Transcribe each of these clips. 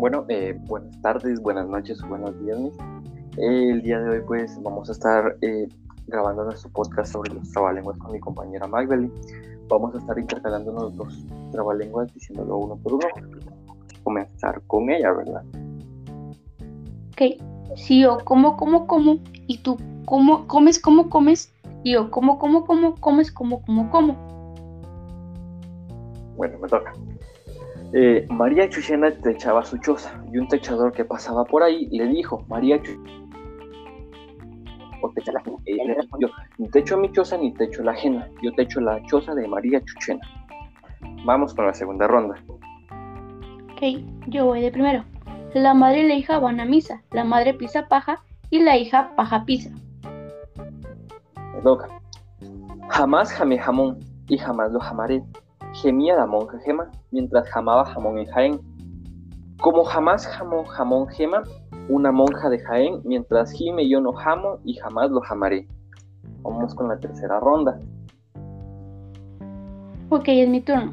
Bueno, eh, buenas tardes, buenas noches, buenos días. el día de hoy pues vamos a estar eh, grabando nuestro podcast sobre los trabalenguas con mi compañera Magdalene. Vamos a estar intercalándonos los trabalenguas diciéndolo uno por uno. Comenzar con ella, ¿verdad? Ok, si yo como, como, como, y tú como, comes, como, comes, y yo como, como, como, comes, como, como, como. Bueno, me toca. Eh, María Chuchena techaba su choza y un techador que pasaba por ahí le dijo, María Chuchena, o techa la ajena. Ella le respondió, ni techo mi choza ni techo la ajena, yo techo la choza de María Chuchena. Vamos con la segunda ronda. Ok, yo voy de primero. La madre y la hija van a misa, la madre pisa paja y la hija paja pisa. Me toca. Jamás jamé jamón y jamás lo jamaré gemía la monja Gema mientras jamaba jamón en Jaén. Como jamás jamó jamón Gema, una monja de Jaén, mientras gime yo no jamo y jamás lo jamaré. Vamos con la tercera ronda. Ok, es mi turno.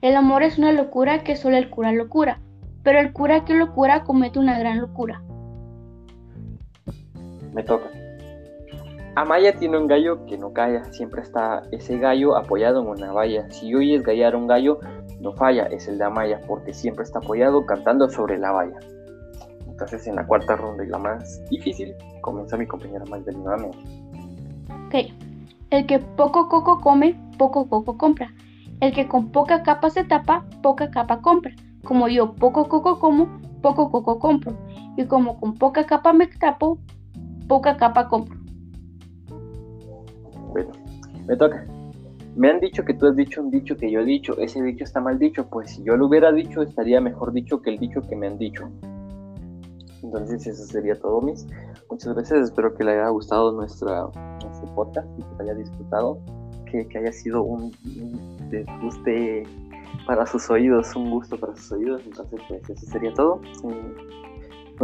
El amor es una locura que solo el cura locura, pero el cura que locura comete una gran locura. Me toca. Amaya tiene un gallo que no calla, siempre está ese gallo apoyado en una valla. Si oyes gallar un gallo, no falla, es el de Amaya, porque siempre está apoyado cantando sobre la valla. Entonces, en la cuarta ronda y la más difícil, comienza mi compañera Magdalena nuevamente. Ok, el que poco coco come, poco coco compra. El que con poca capa se tapa, poca capa compra. Como yo poco coco como, poco coco compro. Y como con poca capa me tapo, poca capa compro. Bueno, me toca. Me han dicho que tú has dicho un dicho que yo he dicho. Ese dicho está mal dicho. Pues si yo lo hubiera dicho, estaría mejor dicho que el dicho que me han dicho. Entonces, eso sería todo, mis. Muchas gracias. Espero que le haya gustado nuestra, nuestro podcast y que haya disfrutado. Que, haya sido un, un para sus oídos, un gusto para sus oídos. Entonces, pues eso sería todo. Mm,